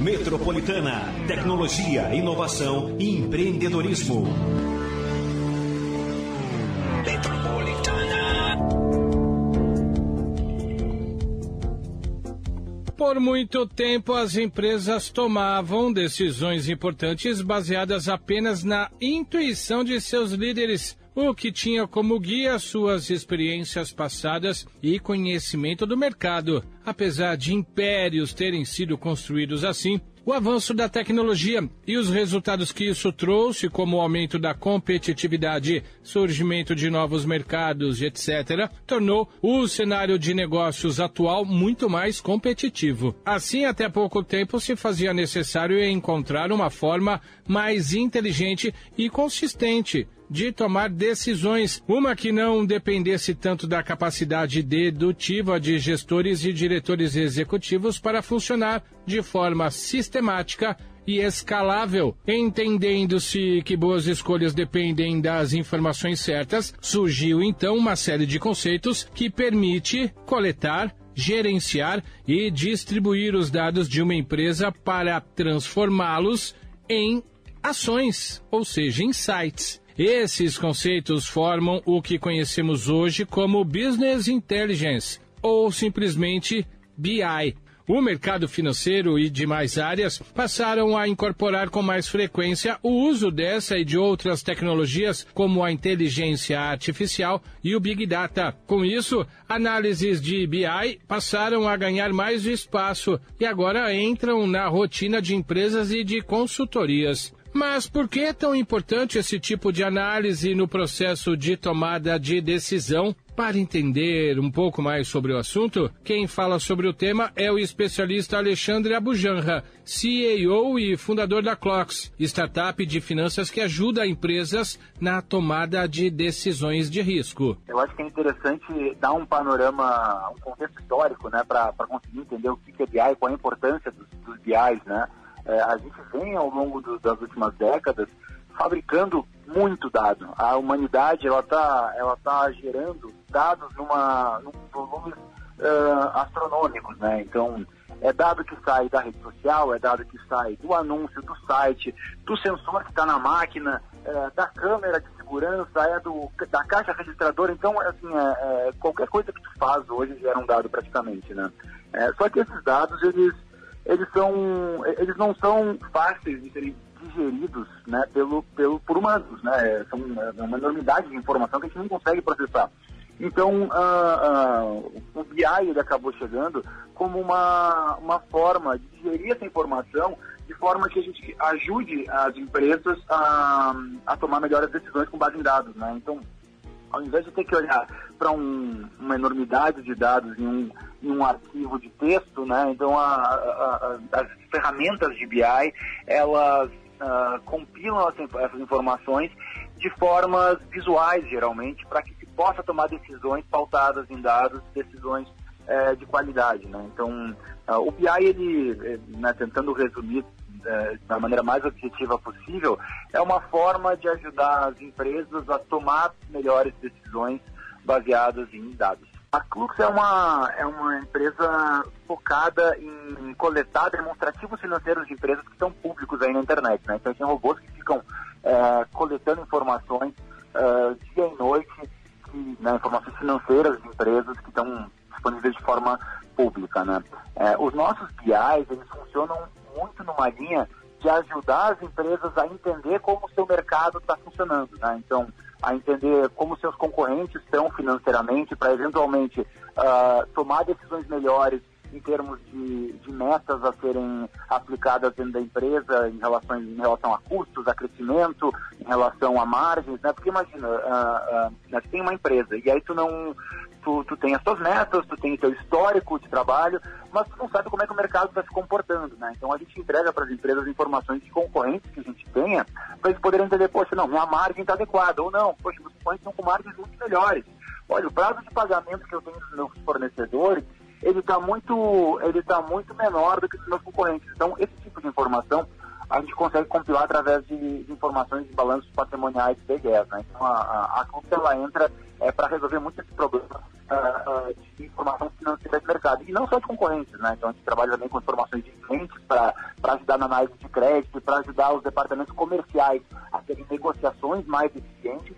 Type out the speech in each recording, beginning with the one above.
Metropolitana, tecnologia, inovação e empreendedorismo. Por muito tempo, as empresas tomavam decisões importantes baseadas apenas na intuição de seus líderes, o que tinha como guia suas experiências passadas e conhecimento do mercado. Apesar de impérios terem sido construídos assim, o avanço da tecnologia e os resultados que isso trouxe, como o aumento da competitividade, surgimento de novos mercados, etc., tornou o cenário de negócios atual muito mais competitivo. Assim, até pouco tempo se fazia necessário encontrar uma forma mais inteligente e consistente de tomar decisões, uma que não dependesse tanto da capacidade dedutiva de gestores e diretores executivos para funcionar de forma sistemática e escalável. Entendendo-se que boas escolhas dependem das informações certas, surgiu então uma série de conceitos que permite coletar gerenciar e distribuir os dados de uma empresa para transformá-los em ações, ou seja, insights. Esses conceitos formam o que conhecemos hoje como Business Intelligence, ou simplesmente BI. O mercado financeiro e demais áreas passaram a incorporar com mais frequência o uso dessa e de outras tecnologias, como a inteligência artificial e o Big Data. Com isso, análises de BI passaram a ganhar mais espaço e agora entram na rotina de empresas e de consultorias. Mas por que é tão importante esse tipo de análise no processo de tomada de decisão? Para entender um pouco mais sobre o assunto, quem fala sobre o tema é o especialista Alexandre Abujanra, CEO e fundador da Clocks, startup de finanças que ajuda empresas na tomada de decisões de risco. Eu acho que é interessante dar um panorama, um contexto histórico, né, para conseguir entender o que é BI, qual a importância dos, dos BIs, né? É, a gente vem ao longo do, das últimas décadas fabricando muito dado. A humanidade ela está ela tá gerando dados numa, num volumes uh, astronômicos, né? Então é dado que sai da rede social, é dado que sai do anúncio, do site, do sensor que está na máquina, é, da câmera de segurança, é do, da caixa registradora. Então, assim, é, é, qualquer coisa que tu faz hoje gera um dado praticamente, né? É, só que esses dados, eles eles são eles não são fáceis de serem digeridos né, pelo, pelo, por humanos, né? São uma enormidade de informação que a gente não consegue processar. Então, uh, uh, o BI ele acabou chegando como uma, uma forma de digerir essa informação de forma que a gente ajude as empresas a, a tomar melhores decisões com base em dados, né? Então, ao invés de ter que olhar para um, uma enormidade de dados em um, em um arquivo de texto, né? Então a, a, a, as ferramentas de BI elas uh, compilam essas informações de formas visuais geralmente para que se possa tomar decisões pautadas em dados, decisões uh, de qualidade, né? Então uh, o BI ele, eh, né, tentando resumir é, da maneira mais objetiva possível, é uma forma de ajudar as empresas a tomar melhores decisões baseadas em dados. A Clux é uma, é uma empresa focada em coletar demonstrativos financeiros de empresas que estão públicos aí na internet. Né? Então, tem robôs que ficam é, coletando informações é, dia e noite, que, né, informações financeiras de empresas que estão disponíveis de forma pública. Né? É, os nossos BIs, eles funcionam muito numa linha de ajudar as empresas a entender como o seu mercado está funcionando, né? Então, a entender como seus concorrentes estão financeiramente para eventualmente uh, tomar decisões melhores em termos de, de, metas a serem aplicadas dentro da empresa em relação, em relação a custos, a crescimento, em relação a margens, né? Porque imagina, uh, uh, tem uma empresa e aí tu não tu, tu tem as tuas metas, tu tem o teu histórico de trabalho, mas tu não sabe como é que o mercado está se comportando, né? Então a gente entrega para as empresas informações de concorrentes que a gente tenha, para eles poderem entender, poxa, não, minha margem está adequada, ou não, poxa, meus concorrentes estão com margens muito melhores. Olha, o prazo de pagamento que eu tenho dos meus fornecedores, ele está muito, ele tá muito menor do que os meus concorrentes. Então, esse tipo de informação a gente consegue compilar através de, informações de balanços patrimoniais de BGS. Né? Então, a, a, a ela entra é, para resolver muito esse problema uh, uh, de informação financeira de mercado. E não só de concorrentes, né? Então, a gente trabalha também com informações de clientes para ajudar na análise de crédito, para ajudar os departamentos comerciais a terem negociações mais eficientes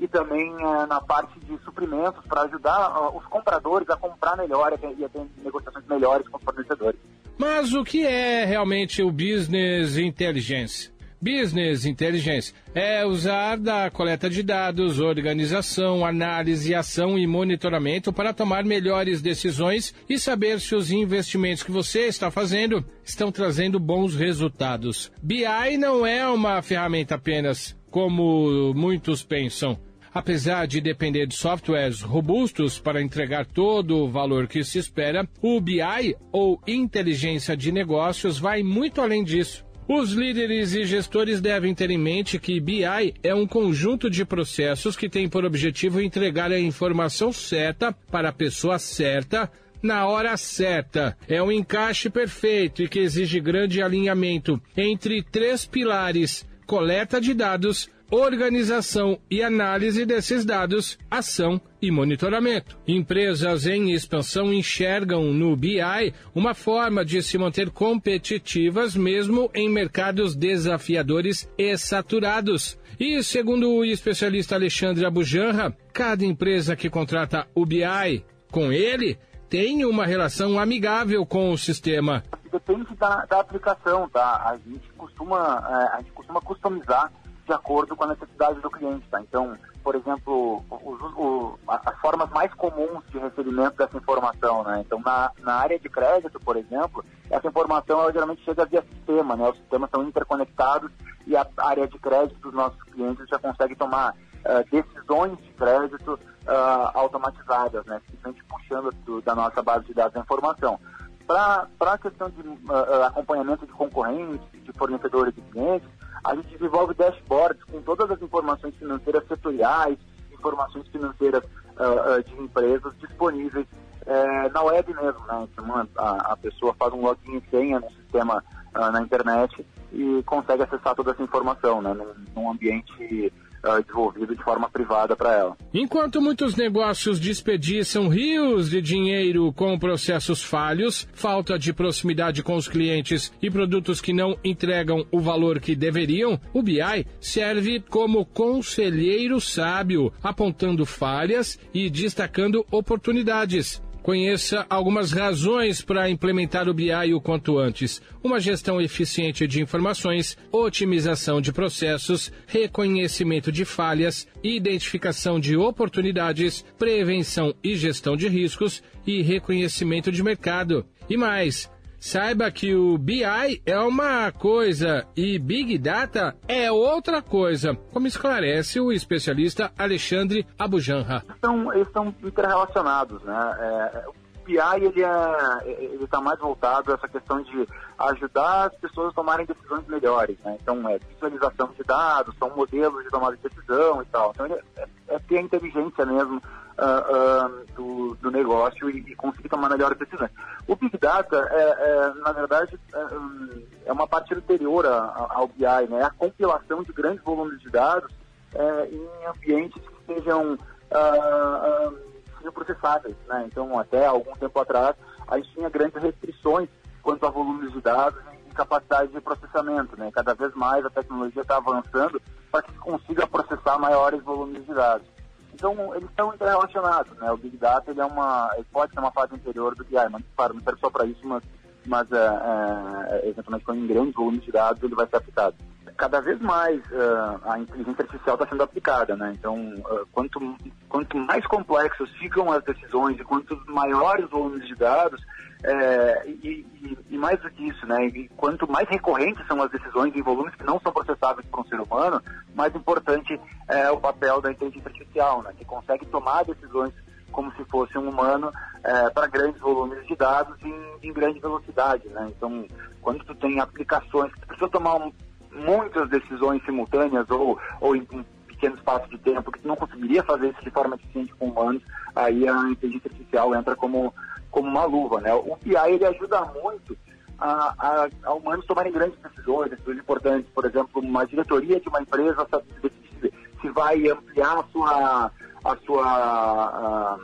e também uh, na parte de suprimentos para ajudar os compradores a comprar melhor e a ter negociações melhores com os fornecedores. Mas o que é realmente o Business Intelligence? Business Intelligence é usar da coleta de dados, organização, análise, ação e monitoramento para tomar melhores decisões e saber se os investimentos que você está fazendo estão trazendo bons resultados. BI não é uma ferramenta apenas, como muitos pensam. Apesar de depender de softwares robustos para entregar todo o valor que se espera, o BI, ou inteligência de negócios, vai muito além disso. Os líderes e gestores devem ter em mente que BI é um conjunto de processos que tem por objetivo entregar a informação certa para a pessoa certa na hora certa. É um encaixe perfeito e que exige grande alinhamento entre três pilares: coleta de dados, organização e análise desses dados, ação e monitoramento. Empresas em expansão enxergam no BI uma forma de se manter competitivas mesmo em mercados desafiadores e saturados. E segundo o especialista Alexandre Abujanra, cada empresa que contrata o BI com ele tem uma relação amigável com o sistema. Depende da, da aplicação, tá? A gente costuma, é, a gente costuma customizar de acordo com a necessidade do cliente, tá? Então, por exemplo, o, as formas mais comuns de recebimento dessa informação, né? Então, na, na área de crédito, por exemplo, essa informação ela geralmente chega via sistema, né? Os sistemas são interconectados e a área de crédito dos nossos clientes já consegue tomar uh, decisões de crédito uh, automatizadas, né? Simplesmente puxando do, da nossa base de dados a informação. Para a questão de uh, acompanhamento de concorrentes, de fornecedores e clientes, a gente desenvolve dashboards com todas as informações financeiras setoriais, informações financeiras uh, uh, de empresas disponíveis uh, na web mesmo, né? Então a, a, pessoa faz um login e senha no sistema na internet e consegue acessar toda essa informação, né? Num, num ambiente uh, desenvolvido de forma privada para ela. Enquanto muitos negócios desperdiçam rios de dinheiro com processos falhos, falta de proximidade com os clientes e produtos que não entregam o valor que deveriam, o BI serve como conselheiro sábio, apontando falhas e destacando oportunidades. Conheça algumas razões para implementar o BI o quanto antes. Uma gestão eficiente de informações, otimização de processos, reconhecimento de falhas, identificação de oportunidades, prevenção e gestão de riscos e reconhecimento de mercado. E mais, Saiba que o BI é uma coisa e Big Data é outra coisa, como esclarece o especialista Alexandre Abujanra. Então, eles estão interrelacionados, né? É, BI ele é, ele está mais voltado a essa questão de ajudar as pessoas a tomarem decisões melhores, né? Então, é visualização de dados, são modelos de tomada de decisão e tal. Então, ele é, é ter a inteligência mesmo uh, uh, do, do, negócio e, e, conseguir tomar melhores decisões. O Big Data, é, é na verdade, é, é, uma parte anterior ao BI, né? É a compilação de grandes volumes de dados é, em ambientes que sejam, uh, processáveis, né? Então, até algum tempo atrás, a gente tinha grandes restrições quanto a volumes de dados e capacidade de processamento, né? Cada vez mais a tecnologia está avançando para que se consiga processar maiores volumes de dados. Então, eles estão interrelacionados, né? O Big Data, ele é uma, ele pode ser uma fase anterior do BI, mas, claro, não serve só para isso, mas, mas é, é, eventualmente, em grandes volumes de dados, ele vai ser aplicado. Cada vez mais uh, a inteligência artificial está sendo aplicada, né? Então, uh, quanto, quanto mais complexos ficam as decisões e quanto maiores volumes de dados, é, e, e, e, mais do que isso, né? E quanto mais recorrentes são as decisões em volumes que não são processáveis por um ser humano, mais importante é o papel da inteligência artificial, né? Que consegue tomar decisões como se fosse um humano é, para grandes volumes de dados em, em, grande velocidade, né? Então, quando tu tem aplicações que precisa tomar um, muitas decisões simultâneas ou, ou em, em pequeno espaço de tempo que não conseguiria fazer isso de forma eficiente com humanos, aí a inteligência artificial entra como como uma luva, né? O PI ele ajuda muito a, a, a humanos tomarem grandes decisões, decisões importantes, por exemplo, uma diretoria de uma empresa decide se vai ampliar a sua a sua a,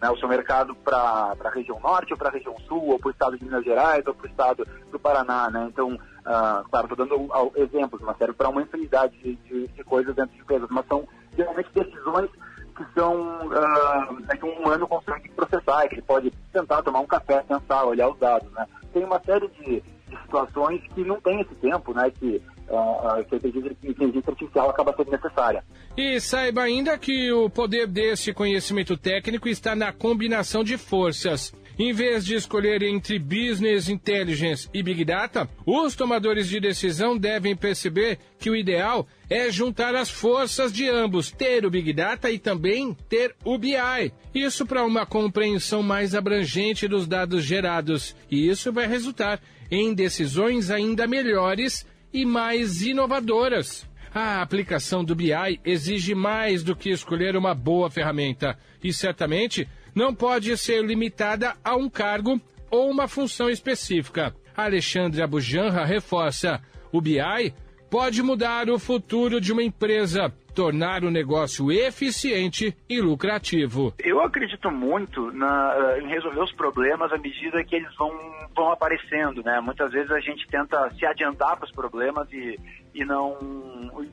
né, o seu mercado para a região norte ou para a região sul, ou para o estado de Minas Gerais ou para o estado do Paraná, né? Então, uh, claro, estou dando exemplos, mas serve para uma infinidade de, de, de, coisas dentro de empresas, mas são geralmente decisões que são uh, que um humano consegue processar, que ele pode tentar tomar um café, pensar, olhar os dados, né? Tem uma série de, de situações que não tem esse tempo, né? Que uh, que a inteligência artificial acaba sendo necessária. E saiba ainda que o poder desse conhecimento técnico está na combinação de forças. Em vez de escolher entre Business Intelligence e Big Data, os tomadores de decisão devem perceber que o ideal é juntar as forças de ambos, ter o Big Data e também ter o BI. Isso para uma compreensão mais abrangente dos dados gerados. E isso vai resultar em decisões ainda melhores e mais inovadoras. A aplicação do BI exige mais do que escolher uma boa ferramenta e certamente não pode ser limitada a um cargo ou uma função específica. Alexandre Abujanra reforça: o BI pode mudar o futuro de uma empresa tornar o negócio eficiente e lucrativo. Eu acredito muito na, eh, em resolver os problemas à medida que eles vão, vão aparecendo, né? Muitas vezes a gente tenta se adiantar para os problemas e, e não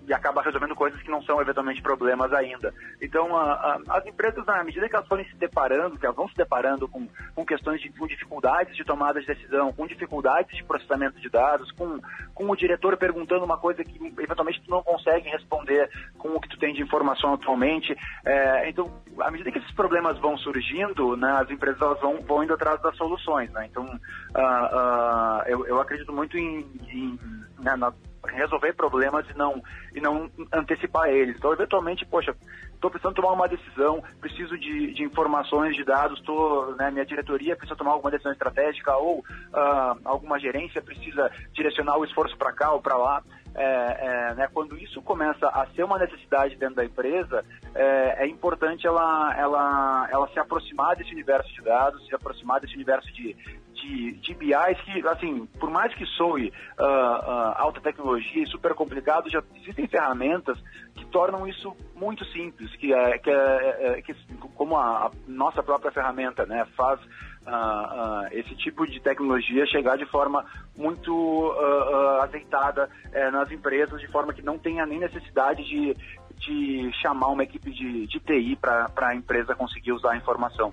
e acaba resolvendo coisas que não são eventualmente problemas ainda. Então, a, a, as empresas, na medida que elas forem se deparando, que elas vão se deparando com, com questões de com dificuldades de tomada de decisão, com dificuldades de processamento de dados, com, com o diretor perguntando uma coisa que eventualmente tu não consegue responder com o que tu tem de informação atualmente. É, então, à medida que esses problemas vão surgindo, né, as empresas elas vão, vão indo atrás das soluções. Né? Então, uh, uh, eu, eu acredito muito em, em né, na, resolver problemas e não, e não antecipar eles. Então, eventualmente, poxa, estou precisando tomar uma decisão, preciso de, de informações, de dados, tô, né, minha diretoria precisa tomar alguma decisão estratégica ou uh, alguma gerência precisa direcionar o esforço para cá ou para lá é, é, né, quando isso começa a ser uma necessidade dentro da empresa, é, é, importante ela, ela, ela se aproximar desse universo de dados, se aproximar desse universo de, de, de BIs que, assim, por mais que soe uh, uh, alta tecnologia e super complicado, já existem ferramentas que tornam isso muito simples, que é, que, é, é que como a, a, nossa própria ferramenta, né, faz uh, esse tipo de tecnologia chegar de forma muito uh, azeitada uh, nas empresas, de forma que não tenha nem necessidade de, de chamar uma equipe de, de TI para a empresa conseguir usar a informação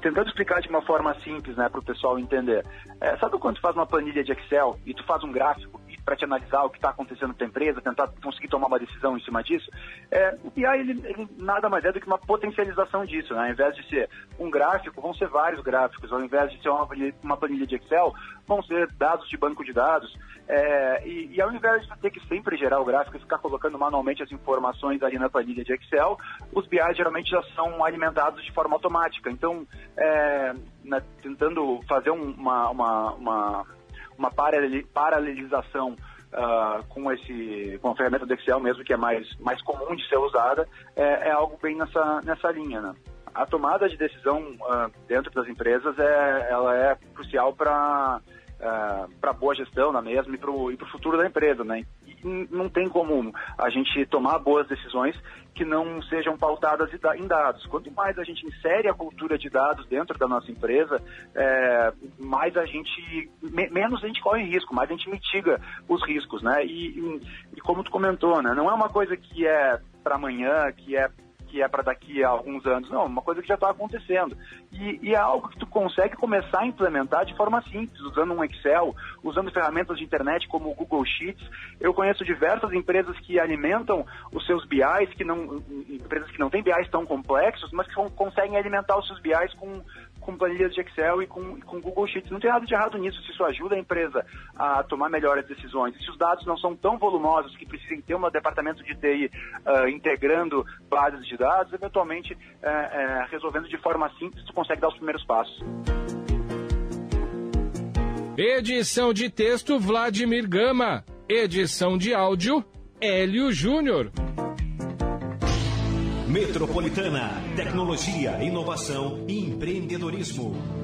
tentando explicar de uma forma simples, né, para o pessoal entender. É, sabe quando tu faz uma planilha de Excel e tu faz um gráfico para te analisar o que está acontecendo na tua empresa, tentar conseguir tomar uma decisão em cima disso? É, o BI ele, ele, nada mais é do que uma potencialização disso, né? Ao invés de ser um gráfico, vão ser vários gráficos. Ao invés de ser uma, uma planilha de Excel, vão ser dados de banco de dados. É, e, e, ao invés de ter que sempre gerar o gráfico e ficar colocando manualmente as informações ali na planilha de Excel, os BI geralmente já são alimentados de forma automática. Então, é, né, tentando fazer uma, uma, uma, uma paralelização Uh, com esse com a ferramenta do Excel mesmo que é mais mais comum de ser usada é, é algo bem nessa nessa linha né? a tomada de decisão uh, dentro das empresas é ela é crucial para uh, para boa gestão na mesma e para o futuro da empresa né não tem como a gente tomar boas decisões que não sejam pautadas em dados. Quanto mais a gente insere a cultura de dados dentro da nossa empresa, é, mais a gente, menos a gente corre risco, mais a gente mitiga os riscos, né? E, e, e como tu comentou, né? Não é uma coisa que é para amanhã, que é que é para daqui a alguns anos. Não, uma coisa que já está acontecendo. E, e, é algo que tu consegue começar a implementar de forma simples, usando um Excel, usando ferramentas de internet como o Google Sheets. Eu conheço diversas empresas que alimentam os seus BIs, que não, empresas que não têm BIs tão complexos, mas que conseguem alimentar os seus BIs com com planilhas de Excel e com, com Google Sheets. Não tem nada de errado nisso, se isso ajuda a empresa a tomar melhores decisões. Se os dados não são tão volumosos que precisem ter um departamento de TI uh, ah, integrando bases de dados, eventualmente uh, uh, resolvendo de forma simples, tu consegue dar os primeiros passos. Edição de texto Vladimir Gama. Edição de áudio Hélio Júnior. Metropolitana, tecnologia, inovação e empreendedorismo.